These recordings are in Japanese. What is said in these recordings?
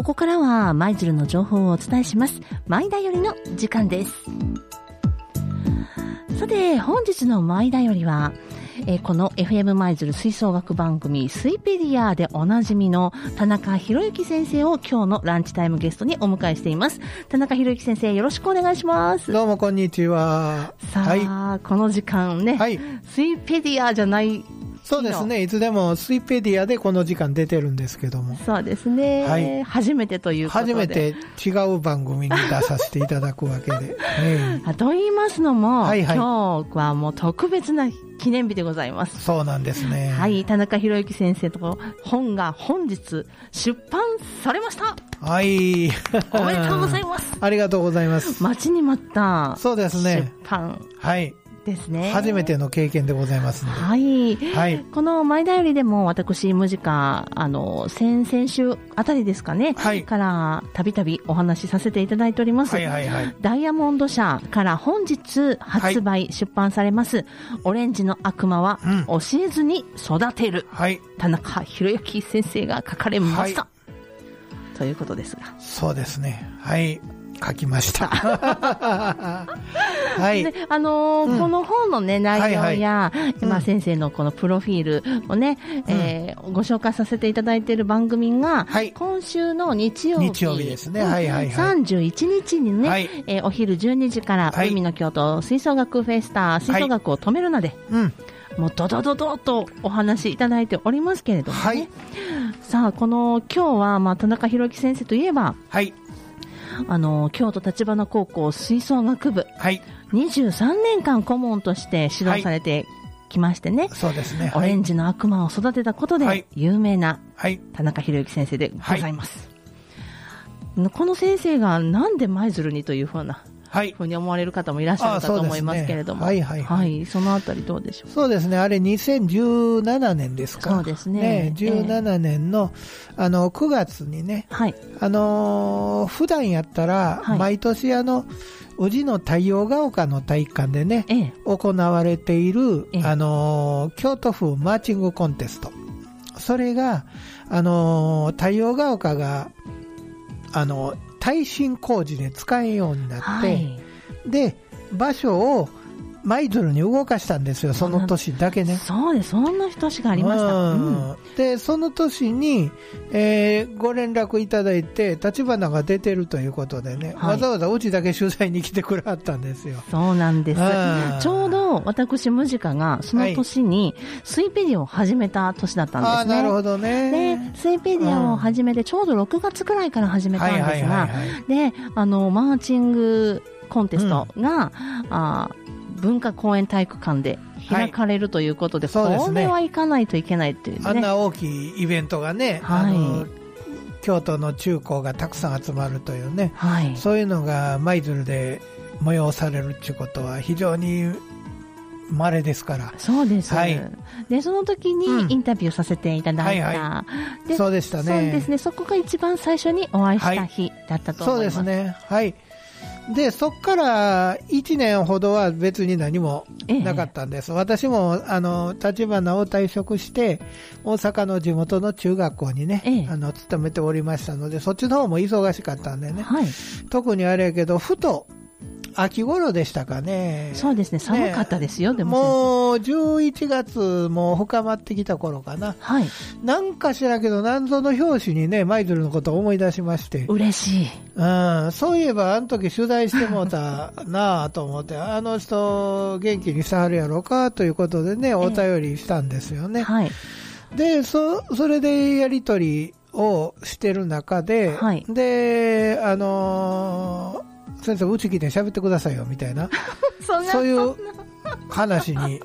ここからは舞鶴の情報をお伝えします。舞だよりの時間です。さて、本日の舞だよりは、えーこの FM 舞鶴吹奏楽番組スイペディアでおなじみの田中博之先生を今日のランチタイムゲストにお迎えしています。田中博之先生、よろしくお願いします。どうもこんにちは。さあ、はい。この時間ね、はい。スイペディアじゃない、そうですね。いつでもスイペディアでこの時間出てるんですけども。そうですね、はい初めてということで。初めて違う番組に出させていただくわけで。え えあと言いますのも、はいはい今日はもう特別な記念日でございます。そうなんですね。はい、田中博之先生と本が本日出版されました。はい。おめでとうございます。ありがとうございます。待ちに待ったそうですね出版はい。ですね。初めての経験でございます。はい。はい。このマイダイオリでも私、ムジカ、あの、先々週あたりですかね、はいからたびたびお話しさせていただいております。はいはいはい。ダイヤモンド社から本日発売、出版されます、オレンジの悪魔はうん教えずに育てる、はい。田中博之先生が書かれました。ということですが。そうですね。はい。書きました。はい。で、あのーうんこの本のね、内容や、うんまあ先生のこのプロフィールをね、えーご紹介させていただいている番組が、はい今週の日曜日。日曜日ですねはいはいはい31日にね、はいえーお昼12時から、はい海の京都吹奏楽フェスタ、吹奏楽を止めるなで、うん。もうドドドドとお話しいただいておりますけれどもね。はいさあ、この今日は、まあ、田中博之先生といえば、はい。あの、京都立花高校吹奏楽部、はい。23年間顧問として指導されてきましてね、そうですね。オレンはい。ジの悪魔を育てたことではい有名なはい。田中博之先生でございます。この先生がなんで舞鶴にというふうな、はい。ふうに思われる方もいらっしゃるかと思いますけれども。あそうですねはいはいはいそのあたりどうでしょう？そうですね。あれ2017年ですか？そうですね17年の、あの、9月にね、はい。あのー普段やったら、はい毎年あの、宇治の太陽が丘の体育館でね、ええ。行われているええ、あのー京都府マーチングコンテスト。それが、あのー太陽が丘が、あの、耐震工事で使えんようになって、はい。で、場所を舞鶴に動かしたんですよ、その年だけね。そうです。そんな年がありました。ううんんで、その年に、えーご連絡いただいて、立花が出てるということでね、はいわざわざうちだけ取材に来てくれはったんですよ。そうなんですうん。ちょうど私、ムジカがその年にスイペディアを始めた年だったんですね。ああ、なるほどでね。、スイペディアを始めて、ちょうど6月くらいから始めたんですはいはいがはいはい、で、あの、マーチングコンテストが、あー文化公園体育館で開かれるということで、はいこれは行かないといけないっていうね。あんな大きいイベントがね、はいあの、京都の中高がたくさん集まるというね、はい。そういうのが舞鶴で催されるっていうことは非常に稀ですから。そうです、はいで、その時にうんインタビューさせていただいた。はいはでそうでしたね。そうですね。そこが一番最初にお会いしたはい日だったとそう思います。ですね。はい。で、そっから1年ほどは別に何もなかったんです。私も、あの、立花を退職して、大阪の地元の中学校にね、ええあの、勤めておりましたので、そっちの方も忙しかったんでね。はい。特にあれやけど、ふと、秋頃でしたかね。そうですね。寒かったですよ、でも。もう、11月も深まってきた頃かな。はい。なんかしらけど、なんぞの表紙にね、マイドルのことを思い出しまして。嬉しい。うん、そういえば、あの時取材してもうたなあと思って、あの人、元気にしてはるやろかということでね、お便りしたんですよね。はい。で、そ、それでやりとりをしてる中で、はいで、あのー先生、うち来て喋ってくださいよ、みたいな、そんなそういう話に、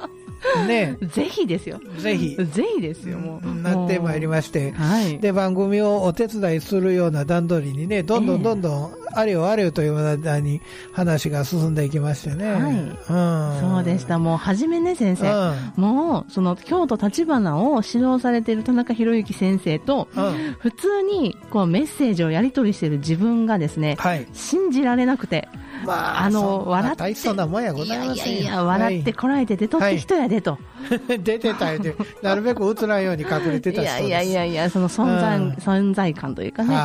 ね、ぜひですよ。ぜひ、ぜひですよ、もう。なってまいりまして、はい。で、番組をお手伝いするような段取りにね、どんどんどんどん、あれよあれよという間に話が進んでいきましてね。はいうん。そうでした。もう、初めね、先うん。生。もう、その、京都立花を指導されている田中博之先生と、うん。普通に、こう、メッセージをやり取りしている自分がですね、はい。信じられなくて、まあ、あの、笑って。大層なもんやいやいや、笑ってこらえて出とって人やでと。出てたよで、なるべく映らんように隠れてた人いやいやいやいや、その存在、うん、存在感というかね、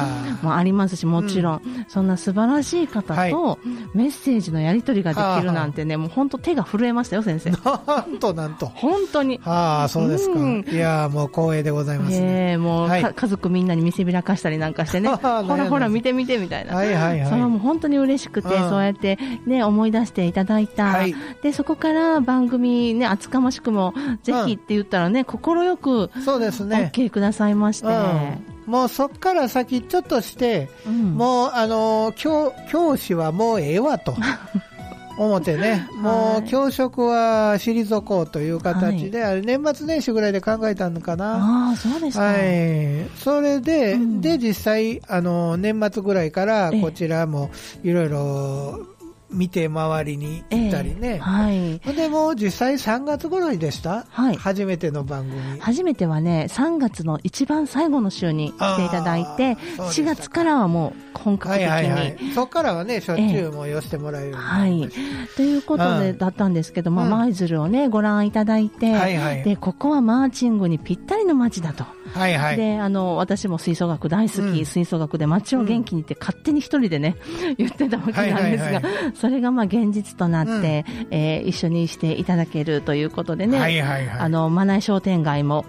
もありますし、もちろん、うん、そんな素晴らしい方とメッセージのやり取りができるなんてね、もう本当手が震えましたよ、先生。なんとなんと。本当に。ああ、そうですか。うん、いやもう光栄でございます、ね。えもう、はい、家族みんなに見せびらかしたりなんかしてね、ほらほら見て見てみたいな。はいはいはい。それはもう本当に嬉しくて、そうやってね、思い出していただいた。はい、で、そこから番組ね、厚かましくも、ぜひって言ったらね、快く、そうですね。OK くださいまして。もうそこから先ちょっとして、うん、もうあの教教師はもうええわと 思ってね、もう教職は退こうという形で、はい、年末年始ぐらいで考えたのかな。あそうですはい。それで、うん、で、実際、あの、年末ぐらいからこちらもいろいろ見て回りに行ったりね。えー、はい。でも実際3月頃でした？はい。初めての番組。初めてはね、3月の一番最後の週に来ていただいて、4月からはもう本格的に。はいはいはい、そこからはね、しょっちゅうも寄せてもらえる、えー、はい。ということで、だったんですけども、舞鶴をね、ご覧いただいて、はいはい、で、ここはマーチングにぴったりの街だと。はいはい。で、あの、私も吹奏楽大好き、うん、吹奏楽で街を元気にって勝手に一人でね、言ってたわけなんですが、それがまあ現実となって、うん、えー、一緒にしていただけるということでね、はいはいはい、あの、マナイ商店街も、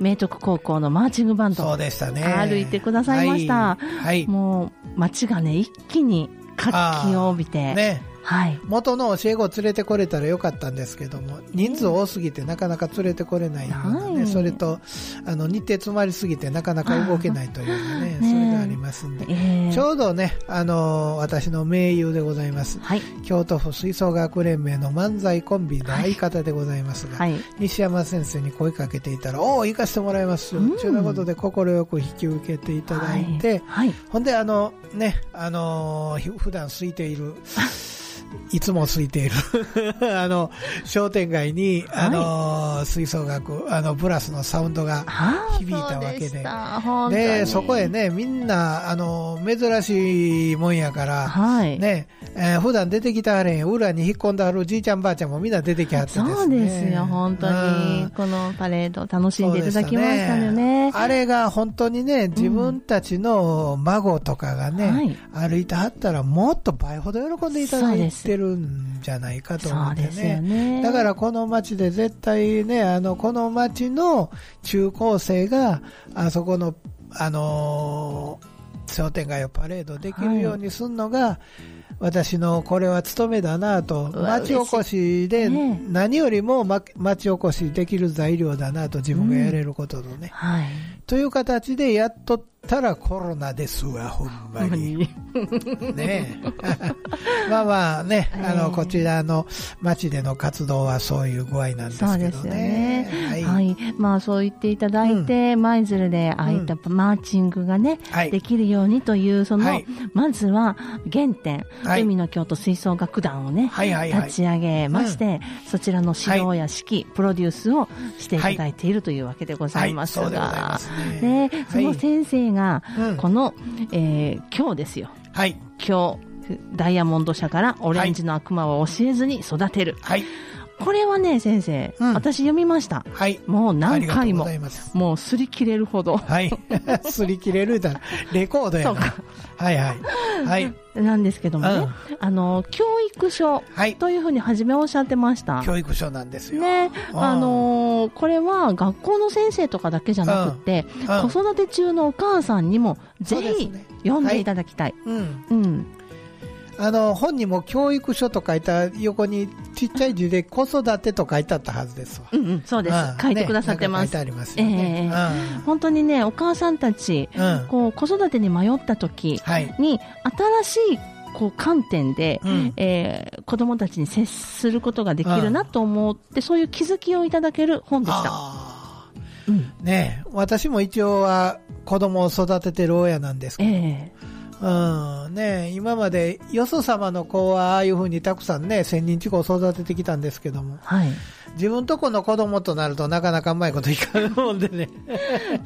明徳高校のマーチングバンド、そうでしたね。歩いてくださいました。はい。はい、もう、街がね、一気に活気を帯びて、ね。はい、元の教え子を連れてこれたらよかったんですけども、人数多すぎてなかなか連れてこれないようなね、はい、それと、あの、日程詰まりすぎてなかなか動けないというね、ねそれがありますんで、え。ー、ちょうどね、あの、私の盟友でございます、はい、京都府吹奏楽連盟の漫才コンビの相方でございますが、はい、西山先生に声かけていたら、おお、行かせてもらいますよ、というようなことで快く引き受けていただいて、ほんで、あの、ね、あの、普段空いている、いつも空いている。あの、商店街に、あの、吹奏楽、あの、ブラスのサウンドが響いたわけで。で、そこへね、みんな、あの、珍しいもんやから、はい、ね、えー、普段出てきたあれん、裏に引っ込んであるじいちゃんばあちゃんもみんな出てきはってですね。そうですよ、本当に。このパレード楽しんでいただきましたよね。ね。あれが本当にね、自分たちの孫とかがね、うん、歩いてはったらもっと倍ほど喜んでいただいて、てるんじゃないかと思ってね。ねだからこの街で絶対ね、あの、この街の中高生が、あそこの、あのー、商店街をパレードできるようにするのが、はい私のこれは務めだなと、町おこしで何よりも町おこしできる材料だなと自分がやれることのね。はい、という形でやっとったらコロナですわ、ほんまに。ね まあまあね、あの、こちらの町での活動はそういう具合なんですけどね。そうですよね。はい。はい、まあそう言っていただいて、舞、鶴でああいったマーチングがね、できるようにという、その、まずは原点、海の京都吹奏楽団をね、立ち上げまして、そちらの指導や指揮、プロデュースをしていただいているというわけでございますが、ね、その先生が、この、えー、今日ですよ。はい。今日、ダイヤモンド社からオレンジの悪魔を教えずに育てる。はい。これはね、先生、うん、私読みました。はい。もう何回も。もう擦り切れるほど。はい。擦り切れるだ。レコードやな。はいはい。はい。なんですけどもね、うん、あの、教育書というふうに初めおっしゃってました。教育書なんですよ。ね。あのー、これは学校の先生とかだけじゃなくて、うん、子育て中のお母さんにもぜひ読んでいただきたい。はい、うん。うんあの本にも教育書と書いた横にちっちゃい字で子育てと書いてあったはずですわ。うんうん、そうです、うん、書いてくださってます。ね、書いてありますよね、えーうん、本当にね、お母さんたち、うん、こう子育てに迷った時に、はい、新しいこう観点で、うん、えー、子供たちに接することができるなと思って、そういう気づきをいただける本でした。うん、ね私も一応は子供を育ててる親なんですけど、えーうん。ね、今までよそ様の子はああいうふうにたくさんね、千人近く育ててきたんですけども、はい。自分とこの子供となるとなかなかうまいこといかんもんでね。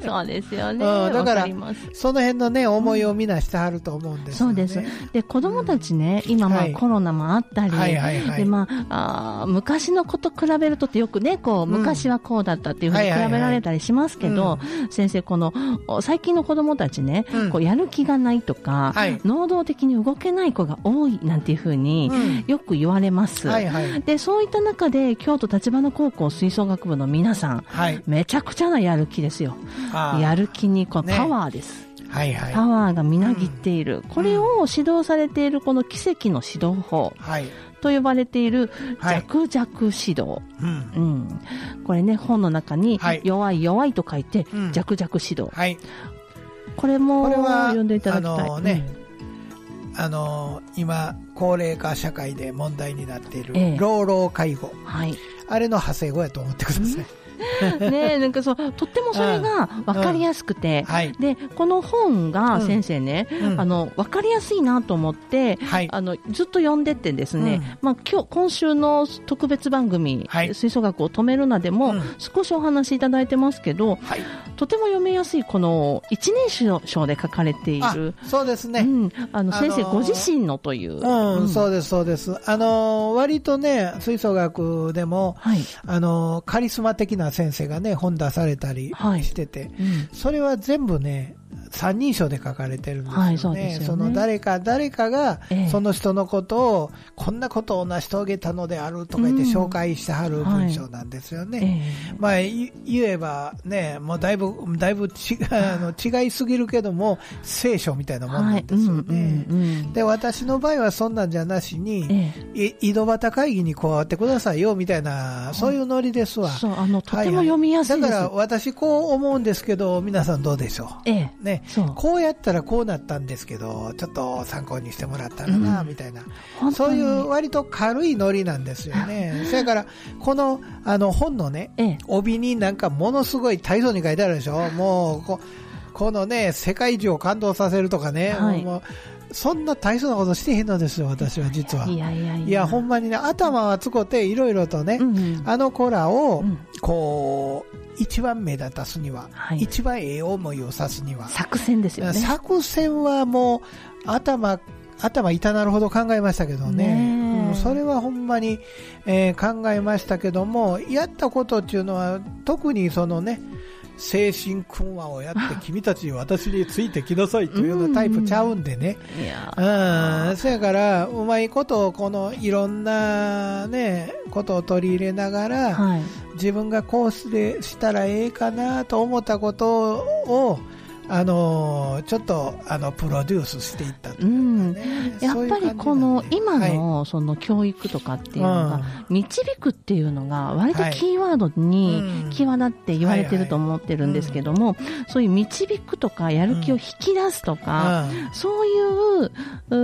そうですよね。うん。だからわります。その辺のね、思いをみなしてはると思うんですよね。そうです。で、子供たちね、今まあはい。コロナもあったり、はいはいはい。で、まあ、あー昔の子と比べるとってよくね、こう、うん。昔はこうだったっていうふうに比べられたりしますけど、先生、この、お最近の子供たちね、うん。こう、やる気がないとか、はい能動的に動けない子が多いなんていうふうにうんよく言われます。はいはい。で、そういった中で、京都立花高校吹奏楽部の皆さん、はい。めちゃくちゃなやる気ですよ。やる気にこうねパワーです。はいはい。パワーがみなぎっている、これを指導されているこの奇跡の指導法はい。と呼ばれているはい弱々指導、うん。うん、これね本の中にはい弱い弱いと書いてうん弱々指導、はい。これもこれは読んでいただきたい、あのねあのー今、高齢化社会で問題になっているええ、老老介護。うんはい。あれの派生語やと思ってください。ねなんかそうとってもそれが分かりやすくて、はい。でこの本がうん。先生ね、うん。あの分かりやすいなと思って、はい。あのずっと読んでってですね、うん。まあ、今日今週の特別番組、はい。吹奏楽を止めるなでも、うん。少しお話しいただいてますけど、はい。とても読みやすいこの一人称で書かれていある、そうですね。うん、あのあのー先生ご自身のという、うん、うん。そうです、そうです。あのー、割とね、吹奏楽でも、はい、あのー、カリスマ的な先生がね、本出されたりはい。してて、うん。それは全部ね、三人称で書かれてるんですよね。はいそねの誰か、誰かがええ、その人のことを、こんなことを成し遂げたのであるとか言ってうん紹介してはる文章なんですよね。ええまあ、い言えばね、もうだいぶ、だいぶちあの違いすぎるけども、聖書みたいなもんなんですよね。はいうんうんうんで、私の場合はそんなんじゃなしに、ええい井戸端会議に加わってくださいよ、みたいな、そういうノリですわ。そうあのとても読みやすいです、だから私こう思うんですけど、皆さんどうでしょええう。ね。そう。こうやったらこうなったんですけど、ちょっと参考にしてもらったらな、うん。みたいな。そういう割と軽いノリなんですよね。それから、この、あの本のね、ええ。帯になんかものすごい大層に書いてあるでしょ。もうこ、このね、世界中を感動させるとかね、はい。もうそんな大層なことしてへんのですよ、私は実は。いやいやいや。いや、ほんまにね、頭はつこて、いろいろとね、うんうん。あの子らを、うん。こう、一番目立たすには、はい。一番ええ思いをさすには、作戦ですよね。作戦はもう、頭、頭痛なるほど考えましたけどね。ねそれはほんまに、えー考えましたけども、やったことっていうのは、特にそのね、精神訓話をやって、君たち私についてきなさいというようなタイプちゃうんでね。いやうん、そやから、うまいこと、このいろんなね、ことを取り入れながら、はい。自分がこうすれしたらええかなと思ったことを、あのちょっとあのプロデュースしていったというかね、やっぱりこの今はい。のその教育とかっていうのがうん。導くっていうのが割とキーワードにうん。際立って言われてると思ってるんですけどもそういう導くとかやる気を引き出すとかうん。そういうう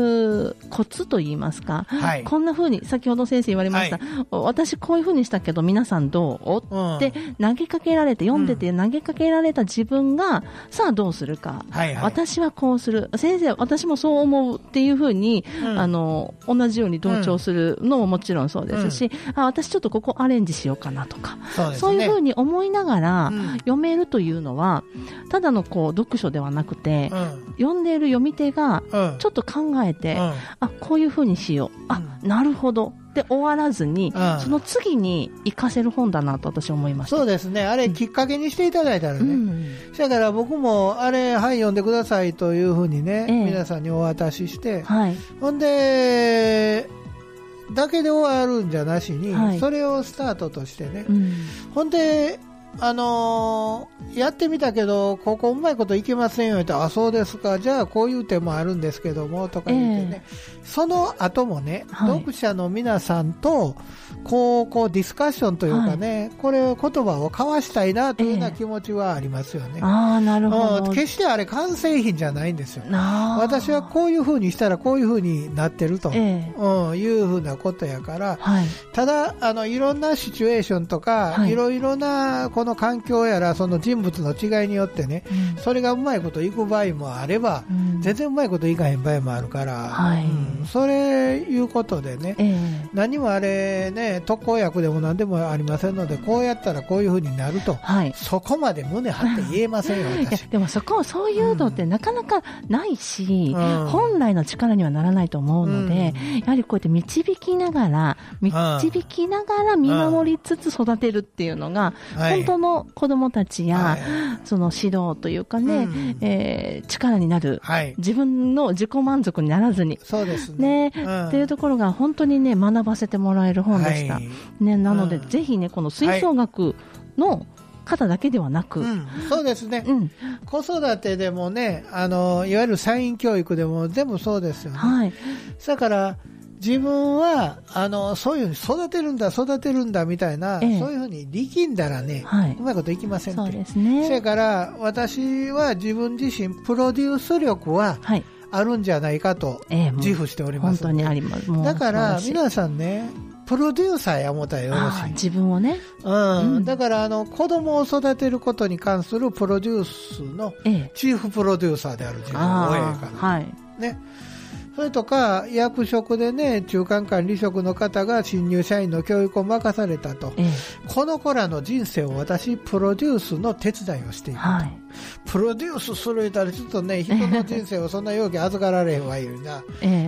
ーコツといいますかはい。こんな風に先ほど先生言われました私こういう風にしたけど皆さんどう？うん。って投げかけられて読んでて投げかけられた自分がさあどうするか。はいはい、私はこうする。先生私もそう思うっていうふうに、うん。あの同じように同調するのももちろんそうですし、あ私ちょっとここアレンジしようかなとかそうね。いうふうに思いながらうん。読めるというのはただのこう読書ではなくて、うん。読んでいる読み手がうん。ちょっと考えて、うん。あこういうふうにしよう。あ、なるほどで終わらずに、うん。その次に活かせる本だなと私は思いました。そうですね、あれ、きっかけにしていただいたらね、うん。だから僕も、あれ、はい、読んでくださいというふうにね、ええ。皆さんにお渡しして、はい。ほんで、だけで終わるんじゃなしに、はい。それをスタートとしてね、うん。ほんで、あのーやってみたけど、ここうまいこといけませんよ。って、あ、そうですか、じゃあこういう手もあるんですけども、とか言ってね、その後もね、はい。読者の皆さんと、こう、こうディスカッションというかね、これ、言葉を交わしたいなというようなええ。気持ちはありますよね。ああなるほど。うん。決してあれ完成品じゃないんですよ。私はこういう風にしたらこういう風になってると、ええ。うん、いう風なことやから、はい。ただ、あの、いろんなシチュエーションとか、はい。いろいろな、ここの環境やらその人物の違いによってね、うん、それがうまいこといく場合もあれば、うん、全然うまいこといかへん場合もあるから、はい、うん、それいうことでね、えー、何もあれね特効薬でも何でもありませんのでこうやったらこういうふうになると、はい、そこまで胸張って言えませんよ 私。でもそこそういうのってなかなかないし、本来の力にはならないと思うので、やはりこうやって導きながら導きながら見守りつつ育てるっていうのが、本当の子供たちや、その指導というかね、えー、力になる、自分の自己満足にならずに、そうですね。ね、っていうところが本当にね、学ばせてもらえる本でした。ね、なので、ぜひね、この吹奏楽の、方だけではなく、うん、そうですね、うん、子育てでもねあの、いわゆるサイン教育でも全部そうですよね。はい、だから自分はあのそういうふうに育てるんだ、育てるんだみたいな、ええ、そういうふうに力んだらね、はい、うまいこといきませんって、そうですね、それから私は自分自身、プロデュース力はあるんじゃないかと自負しております、え、本当にありますだから皆さんね、プロデューサーや思ったらよろしい。自分をね。うん。うん、だから、あの、子供を育てることに関するプロデュースの、チーフプロデューサーである自分の親やから。はい。ね。それとか、役職でね、中間管理職の方が新入社員の教育を任されたと、ええ、この子らの人生を私、プロデュースの手伝いをしていくと、はい、プロデュースするたら、ちょっとね、人の人生をそんな容器預かられへんわいうな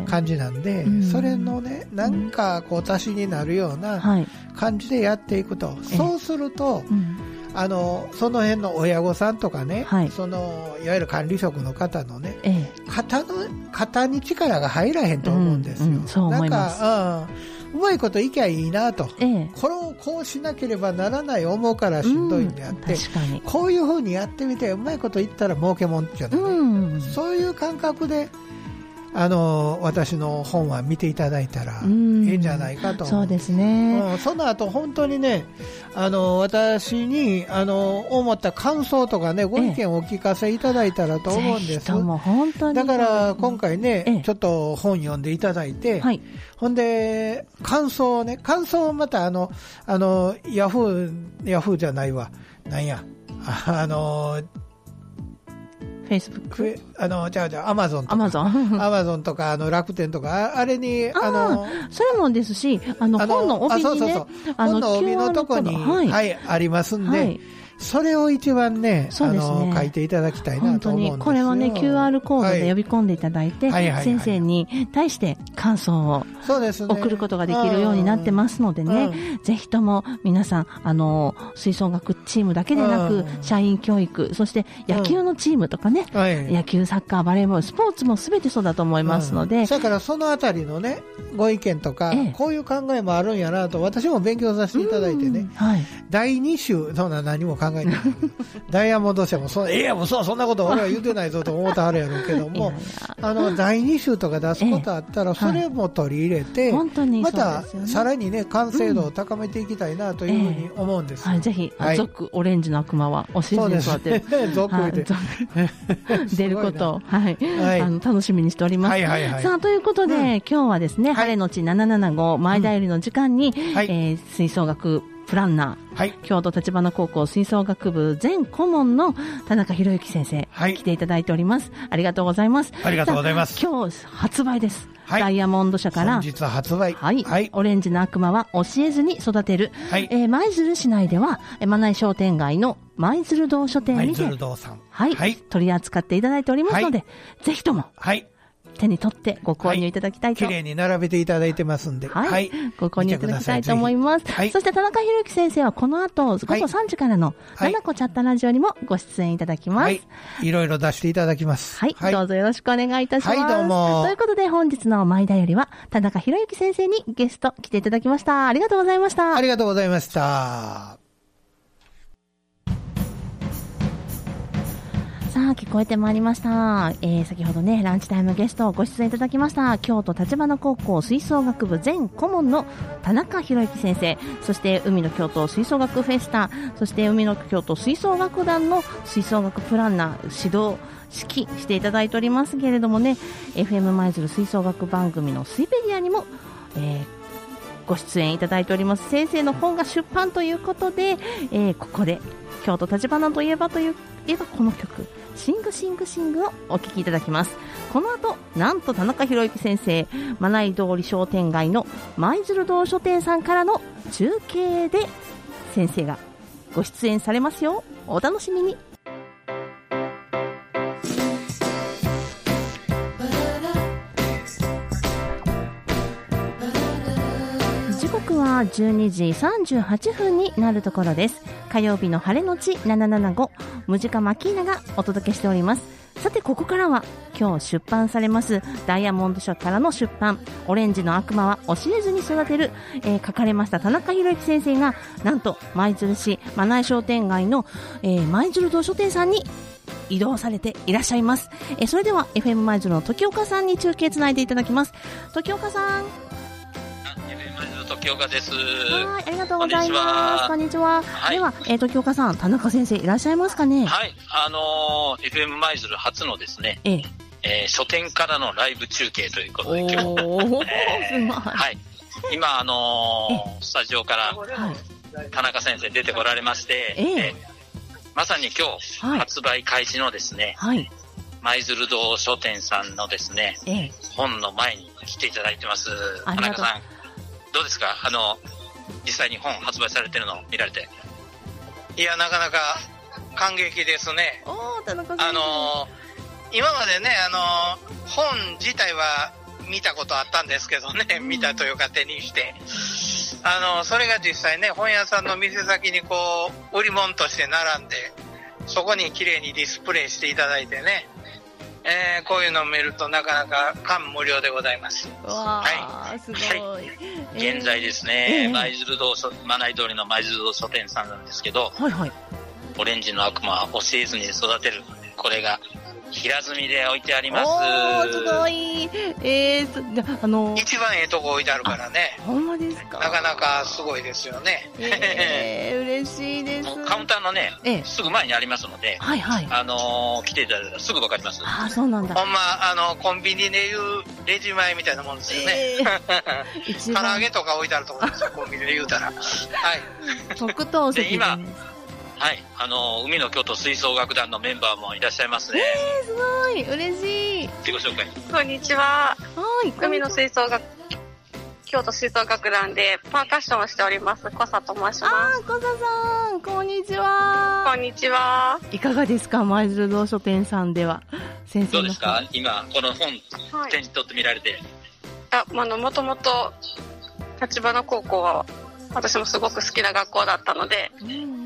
感じなんで、え、それのね、なんかこう、足しになるような感じでやっていくと、そうすると、うん。あのその辺の親御さんとかね、はい、そのいわゆる管理職の方のね、ええ、肩の肩に力が入らへんと思うんですよ。うんうん、なんか、うん、うまいこといきゃいいなと、ええ、これをこうしなければならない思うからしんどいんであって、うん、こういうふうにやってみてうまいこと言ったら儲けもんじゃない、うん、そういう感覚であの私の本は見ていただいたらいいんじゃないかと。そうですね、うん、その後本当にねあの私にあの思った感想とかねご意見をお聞かせいただいたらと思うんです、だから今回ね、ちょっと本読んでいただいて、はい、ほんで感想をね感想をまたあのあのヤフーヤフーじゃないわ。なんや。あのフェイスブックあの、じゃあじゃあ、アマゾンとか。アマゾン。アマゾンとか、あの、楽天とか、あれに、あの、それもですし、あの、本の帯に、ね。本の帯のとこに、はい、はい、ありますんで、はいそれを一番ね、そうですね。書いていただきたいなと思うんですよ。これはね、QR コードで呼び込んでいただいて、はい。先生に対して感想を送ることができるようになってますのでね、うん、ぜひとも皆さん、あの、吹奏楽チームだけでなく、社員教育、そして野球のチームとかね、うん。はい、野球、サッカー、バレーボール、スポーツもすべてそうだと思いますので。だからそのあたりのね、ご意見とか、ええ、こういう考えもあるんやなと、私も勉強させていただいてね、はい、第2週、そんな何も考えてない。ダイヤモンド社もそ、ええや、もうそそんなこと俺は言うてないぞと思ってはるやろうけども、あの、第2週とか出すことあったら、それも取り入れて、また、さらにね、完成度を高めていきたいなというふうに思うんです。はい、ぜひ、族オレンジの悪魔は教えてもらって、族 で。出ることを、はい、あの、楽しみにしております。さあ、ということで、今日はですね、晴れのち775前田よりの時間に、え吹奏楽プランナー、はい、京都立花高校吹奏楽部全顧問の田中博之先生、はい、来ていただいております。ありがとうございます。ありがとうございます。今日発売です。はい、ダイヤモンド社から。本日発売。はい。はい、オレンジの悪魔は教えずに育てる。はい。えー、舞鶴市内では、まない商店街の舞鶴堂書店にて。舞鶴堂さん。はい。はい、取り扱っていただいておりますので、ぜひとも。はい。手に取ってご購入いただきたいと。綺、麗、に並べていただいてますんで。はい。はい、ご購入いただきたいと思います。はい、そして田中裕之先生はこの後、午後3時からの、七子チャットラジオにもご出演いただきます。はい。いろいろ出していただきます。はい。はい、どうぞよろしくお願いいたします。はい、どうも。ということで本日の前田よりは、田中裕之先生にゲスト来ていただきました。ありがとうございました。ありがとうございました。さあ、聞こえてまいりました。えー、先ほどね、ランチタイムゲストご出演いただきました、京都立花高校吹奏楽部全顧問の田中博之先生、そして海の京都吹奏楽フェスタ、そして海の京都吹奏楽団の吹奏楽プランナー、指導、指揮していただいておりますけれどもね、FM 舞鶴吹奏楽番組のスイペディアにも、えー、ご出演いただいております。先生の本が出版ということで、えー、ここで京都立花といえばといえばこの曲。シングシングシングをお聴きいただきます。この後なんと田中宏之先生まない通り商店街の舞鶴堂書店さんからの中継で先生がご出演されますよ。お楽しみに。は12時38分になるところです。火曜日の晴れのち775ムジカマキーナがお届けしております。さてここからは今日出版されますダイヤモンド社からの出版。オレンジの悪魔は教えずに育てる、えー、書かれました田中宏之先生がなんと舞鶴市真内商店街の、えー、舞鶴堂書店さんに移動されていらっしゃいます、えー、それでは FM 舞鶴の時岡さんに中継つないでいただきます。時岡さん。時岡です。はい、ありがとうございます。こんにちは。は。い、では、えー、時岡さん、田中先生いらっしゃいますかね？はい、あのー、FM 舞鶴初のですね。ええ。えー、書店からのライブ中継ということで、今日、えー、はい、今、あのー、スタジオから田中先生出てこられまして、ええ。まさに今日、はい、発売開始のですね、はい、舞鶴堂書店さんのですね、ええ、本の前に来ていただいてます。田中さん、どうですか？あの、実際に本発売されてるの見られて。いや、なかなか感激ですね。あの、今までね、あの、本自体は見たことあったんですけどね、うん、見たというか手にして。あの、それが実際ね、本屋さんの店先にこう、売り物として並んで、そこに綺麗にディスプレイしていただいてね、えー、こういうのを見るとなかなか感無量でございます。わはい、すごい。はい、現在ですね、舞鶴堂、まない通りの舞鶴堂書店さんなんですけど、はいはい。オレンジの悪魔は教えずに育てる。これが平積みで置いてあります。おすごい。えー、あのー、一番ええとこ置いてあるからね。ほんまですか？なかなかすごいですよね。えー、嬉しいです。カウンターのね、えー、すぐ前にありますので、はいはい。あのー、来ていただいたらすぐわかります。あ、そうなんだ。ほんま、あの、コンビニでいうレジ前みたいなもんですよね。えー、唐揚げとか置いてあるところですよ、コンビニで言うたら。はい。特等席で今、はい、あの、海の京都吹奏楽団のメンバーもいらっしゃいますね。えー、すごい、嬉しい。自己紹介。こんにちは。はい、海の吹奏楽、京都吹奏楽団でパーカッションをしております、コサと申します。あコサさん、こんにちは。こんにちは。いかがですか、舞鶴堂書店さんでは。先生どうですか？今、この本、はい、手に取ってみられて。あ、あの、もともと、立花高校は、私もすごく好きな学校だったので、うん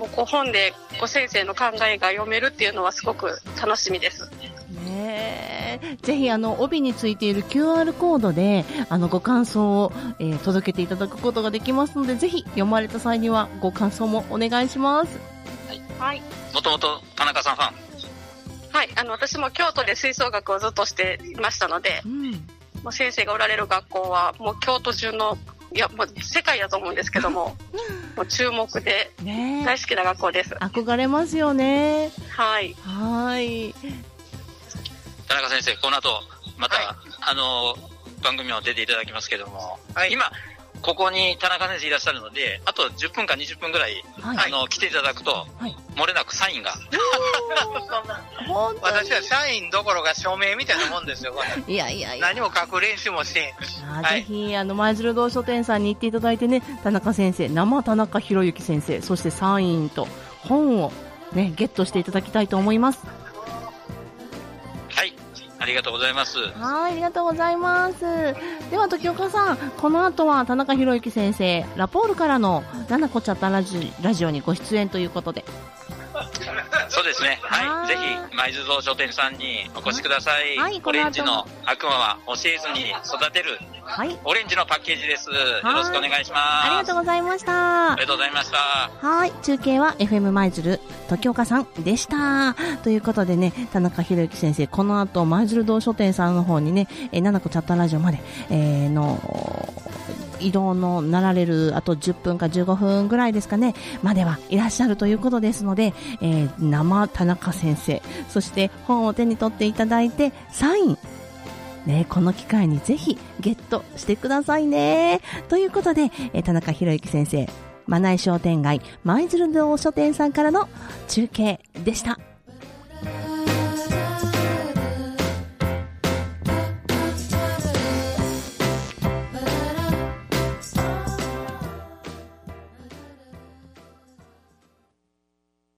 もうこう本でこう先生の考えが読めるっていうのはすごく楽しみです。ねぜひあの帯についている QR コードであのご感想を、えー、届けていただくことができますのでぜひ読まれた際にはご感想もお願いします。はい。もともと田中さんファン？はい、あの私も京都で吹奏楽をずっとしていましたので、うん、もう先生がおられる学校はもう京都中のいや、もう世界だと思うんですけども、もう注目で、大好きな学校です。憧れますよね。はい。はい。田中先生、この後、また、はい、あの、番組も出ていただきますけども、はい、今、ここに田中先生いらっしゃるので、あと10分か20分ぐらい、はい、あの、来ていただくと、はい、漏れなくサインが。私は社員どころか署名みたいなもんですよ、いやいやいや。何も書く練習もして。あはい、ぜひ、あの、舞鶴堂書店さんに行っていただいてね、田中先生、生田中博之先生、そしてサインと本をね、ゲットしていただきたいと思います。ありがとうございます。はい、ありがとうございます。では、時岡さん、この後は田中博之先生、ラポールからの、ななこちゃったラジラジオにご出演ということで。そうですね。はい。ぜひ、舞鶴堂書店さんにお越しください。はい、オレンジの悪魔は教えずに育てる。はい。オレンジのパッケージです。よろしくお願いします。ありがとうございました。ありがとうございました。はい。中継は FM 舞鶴、時岡さんでした。ということでね、田中博之先生、この後、舞鶴堂書店さんの方にね、えー、七子チャットラジオまで、えー、の、移動のなられるあと10分か15分ぐらいですかね、まではいらっしゃるということですので、えー、生田中先生、そして本を手に取っていただいて、サイン、ね、この機会にぜひゲットしてくださいね。ということで、えー、田中博之先生、マナイ商店街舞鶴堂書店さんからの中継でした。